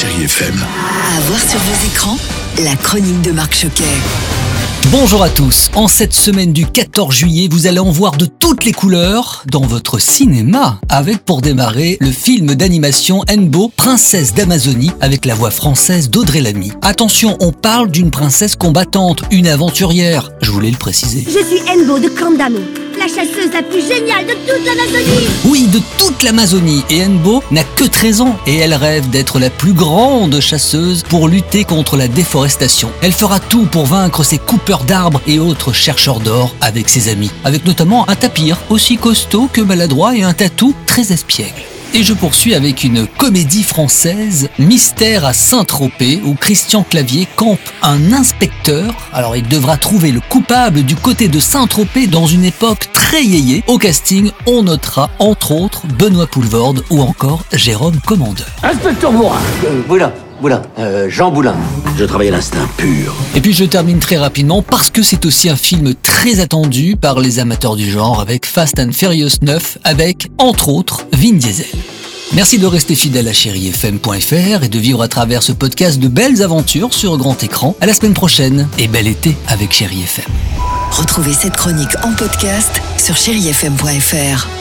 Chérie FM. À voir sur vos écrans, la chronique de Marc Choquet. Bonjour à tous. En cette semaine du 14 juillet, vous allez en voir de toutes les couleurs dans votre cinéma. Avec pour démarrer le film d'animation Enbo, Princesse d'Amazonie, avec la voix française d'Audrey Lamy. Attention, on parle d'une princesse combattante, une aventurière. Je voulais le préciser. Je suis Enbo de Kandamo, la chasseuse la plus géniale de toute l'Amazonie. Oui, de toute l'Amazonie. Et Enbo n'a que 13 ans et elle rêve d'être la plus grande chasseuse pour lutter contre la déforestation. Elle fera tout pour vaincre ses coupeurs d'arbres et autres chercheurs d'or avec ses amis. Avec notamment un tapir aussi costaud que maladroit et un tatou très espiègle. Et je poursuis avec une comédie française, Mystère à Saint-Tropez, où Christian Clavier campe un inspecteur. Alors il devra trouver le coupable du côté de Saint-Tropez dans une époque très yéyé. Au casting, on notera entre autres Benoît Poulvorde ou encore Jérôme Commandeur. Inspecteur Bourrin Euh, Boulin, Boulin, euh, Jean Boulin. Je travaille à l'instinct pur. Et puis je termine très rapidement parce que c'est aussi un film très attendu par les amateurs du genre avec Fast and Furious 9 avec, entre autres, Vin Diesel. Merci de rester fidèle à chérifm.fr et de vivre à travers ce podcast de belles aventures sur grand écran. À la semaine prochaine et bel été avec Chéri FM. Retrouvez cette chronique en podcast sur chérifm.fr.